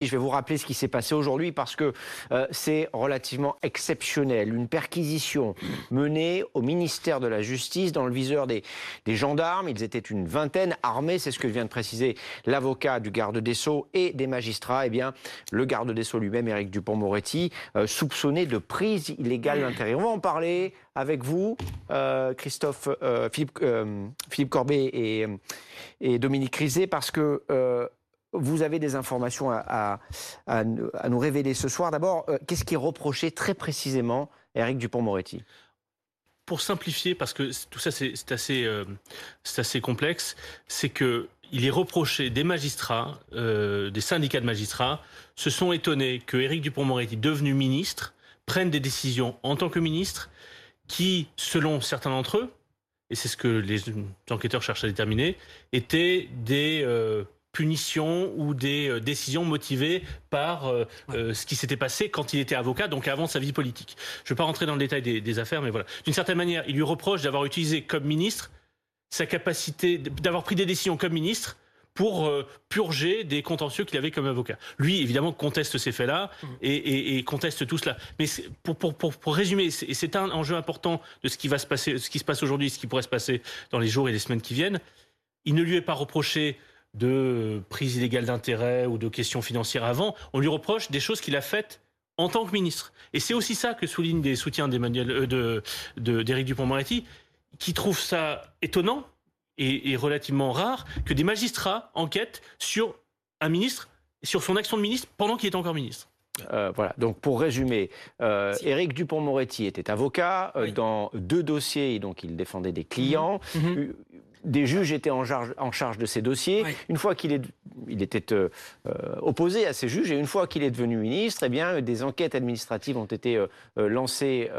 Je vais vous rappeler ce qui s'est passé aujourd'hui parce que euh, c'est relativement exceptionnel. Une perquisition menée au ministère de la Justice dans le viseur des, gendarmes. Ils étaient une vingtaine armés, c'est ce que vient de préciser l'avocat du garde des Sceaux et des magistrats. Eh bien, le garde des Sceaux lui-même, Éric Dupont-Moretti, euh, soupçonné de prise illégale d'intérêt. On va en parler avec vous, euh, Christophe, Philippe, Philippe, Corbet et, et Dominique Rizet, parce que vous avez des informations à, nous révéler ce soir. D'abord, euh, qu'est-ce qui est reproché très précisément à Eric Dupont-Moretti Pour simplifier, parce que tout ça c'est assez, euh, assez complexe, c'est que il est reproché des magistrats, euh, des syndicats de magistrats, se sont étonnés que Éric Dupont-Moretti, devenu ministre, prenne des décisions en tant que ministre qui, selon certains d'entre eux, et c'est ce que les enquêteurs cherchent à déterminer, étaient des punitions ou des euh, décisions motivées par euh, euh, ce qui s'était passé quand il était avocat, donc avant sa vie politique. Je ne vais pas rentrer dans le détail des, affaires, mais voilà. D'une certaine manière, il lui reproche d'avoir utilisé comme ministre sa capacité, d'avoir pris des décisions comme ministre pour purger des contentieux qu'il avait comme avocat. Lui, évidemment, conteste ces faits-là mmh. et, conteste tout cela. Mais pour, pour, pour, pour résumer, et c'est un enjeu important de ce qui va se passer, ce qui se passe aujourd'hui, ce qui pourrait se passer dans les jours et les semaines qui viennent. Il ne lui est pas reproché de prise illégale d'intérêt ou de questions financières avant. On lui reproche des choses qu'il a faites en tant que ministre. Et c'est aussi ça que soulignent des soutiens d'Emmanuel, euh, de, d'Éric Dupont-Moretti, qui trouve ça étonnant et, relativement rare que des magistrats enquêtent sur un ministre, sur son action de ministre pendant qu'il est encore ministre. Euh, voilà. Donc pour résumer, euh, Éric Dupont-Moretti était avocat euh, dans deux dossiers, donc il défendait des clients. Mhm. Mhm des juges étaient en charge, en charge de ces dossiers. Une fois qu'il est, il était euh, euh, opposé à ces juges, et une fois qu'il est devenu ministre, eh bien, des enquêtes administratives ont été euh, lancées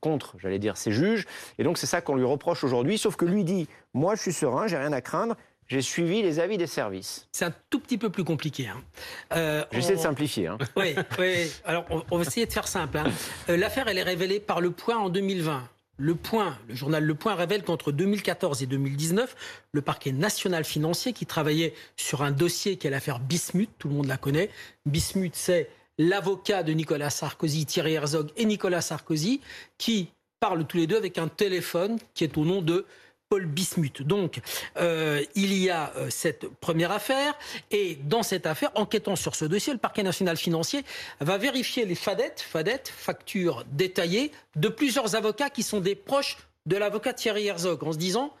contre, j'allais dire, ces juges. Et donc, c'est ça qu'on lui reproche aujourd'hui. Sauf que lui dit, moi, je suis serein, j'ai rien à craindre. J'ai suivi les avis des services. C'est un tout petit peu plus compliqué. Hein. J'essaie de simplifier. Hein. Oui, oui, alors on, va essayer de faire simple. Hein. L'affaire, elle est révélée par le point en 2020. Le Point, le journal Le Point révèle qu'entre 2014 et 2019, le parquet national financier qui travaillait sur un dossier qui est l'affaire Bismuth, tout le monde la connaît. Bismuth, c'est l'avocat de Nicolas Sarkozy, Thierry Herzog et Nicolas Sarkozy, qui parlent tous les deux avec un téléphone qui est au nom de Paul Bismuth. Donc, euh, il y a euh, cette première affaire, et dans cette affaire, enquêtant sur ce dossier, le parquet national financier va vérifier les fadettes, fadettes, factures détaillées, de plusieurs avocats qui sont des proches de l'avocat Thierry Herzog, en se disant,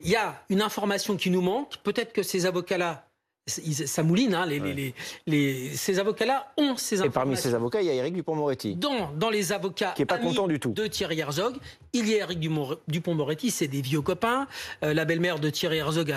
il y a une information qui nous manque, peut-être que ces avocats-là ça mouline, hein, ces avocats-là ont ces informations. Et parmi ces avocats, il y a Éric Dupont-Moretti. Dans, dans les avocats qui est pas content du tout. de Thierry Herzog, il y a Éric Dupont-Moretti, c'est des vieux copains. Euh, la belle-mère de Thierry Herzog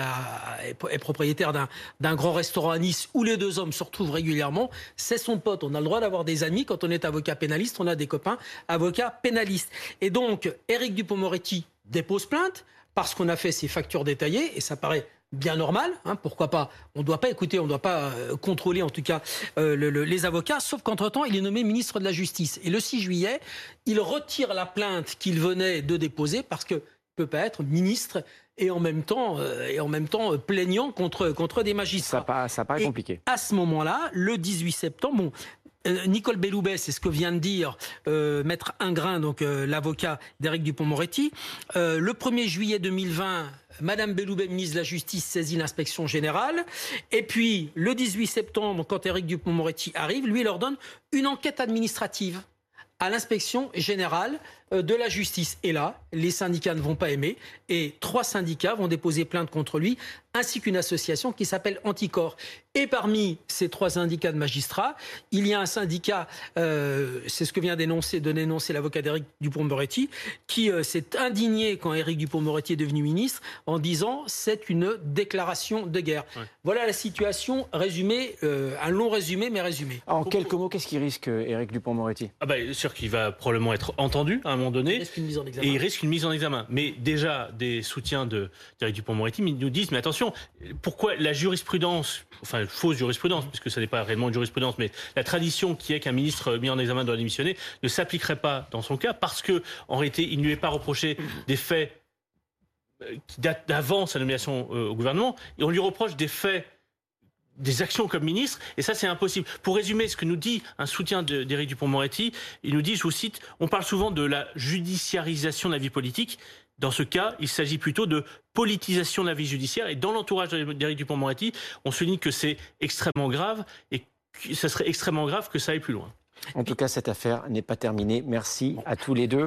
est, propriétaire d'un grand restaurant à Nice où les deux hommes se retrouvent régulièrement. C'est son pote. On a le droit d'avoir des amis. Quand on est avocat pénaliste, on a des copains avocats pénalistes. Et donc, Éric Dupont-Moretti dépose plainte parce qu'on a fait ses factures détaillées, et ça paraît bien normal, hein, pourquoi pas On ne doit pas écouter, on ne doit pas euh, contrôler en tout cas euh, les avocats, sauf qu'entre-temps, il est nommé ministre de la Justice. Et le 6 juillet, il retire la plainte qu'il venait de déposer parce que peut pas être ministre et en même temps, euh, et en même temps plaignant contre, contre des magistrats. Ça, ça paraît compliqué. À ce moment-là, le 18 septembre, bon, Nicole Belloubet, c'est ce que vient de dire Maître Ingrain, donc l'avocat d'Éric Dupont-Moretti. le 1er juillet 2020, Madame Belloubet, ministre de la Justice, saisit l'inspection générale. Et puis, le 18 septembre, quand Éric Dupont-Moretti arrive, lui leur donne une enquête administrative à l'inspection générale euh, de la justice. Et là, les syndicats ne vont pas aimer et trois syndicats vont déposer plainte contre lui, ainsi qu'une association qui s'appelle Anticor. Et parmi ces trois syndicats de magistrats, il y a un syndicat, euh, c'est ce que vient d'énoncer, de dénoncer l'avocat d'Éric Dupont-Moretti, qui euh, s'est indigné quand Éric Dupont-Moretti est devenu ministre en disant c'est une déclaration de guerre. Voilà la situation résumée, un long résumé, mais résumé. En quelques mots, qu'est-ce qu'il risque, Éric Dupont-Moretti ah bah, Sûr qu'il va probablement être entendu. Hein, moment donné. Et il risque une mise en examen. Mais déjà, des soutiens de Thierry Dupont-Moretti nous disent, mais attention, pourquoi la jurisprudence, enfin fausse jurisprudence, puisque ce n'est pas réellement une jurisprudence, mais la tradition qui est qu'un ministre mis en examen doit démissionner, ne s'appliquerait pas dans son cas, parce que en réalité, il ne lui est pas reproché des faits euh, qui datent d'avant sa nomination euh, au gouvernement, et on lui reproche des faits des actions comme ministre, et ça c'est impossible. Pour résumer ce que nous dit un soutien d'Éric Dupont-Moretti, il nous dit, je vous cite, on parle souvent de la judiciarisation de la vie politique. Dans ce cas, il s'agit plutôt de politisation de la vie judiciaire. Et dans l'entourage d'Éric Dupont-Moretti, on souligne que c'est extrêmement grave et que ça serait extrêmement grave que ça aille plus loin. En tout cas, cette affaire n'est pas terminée. Merci à tous les deux.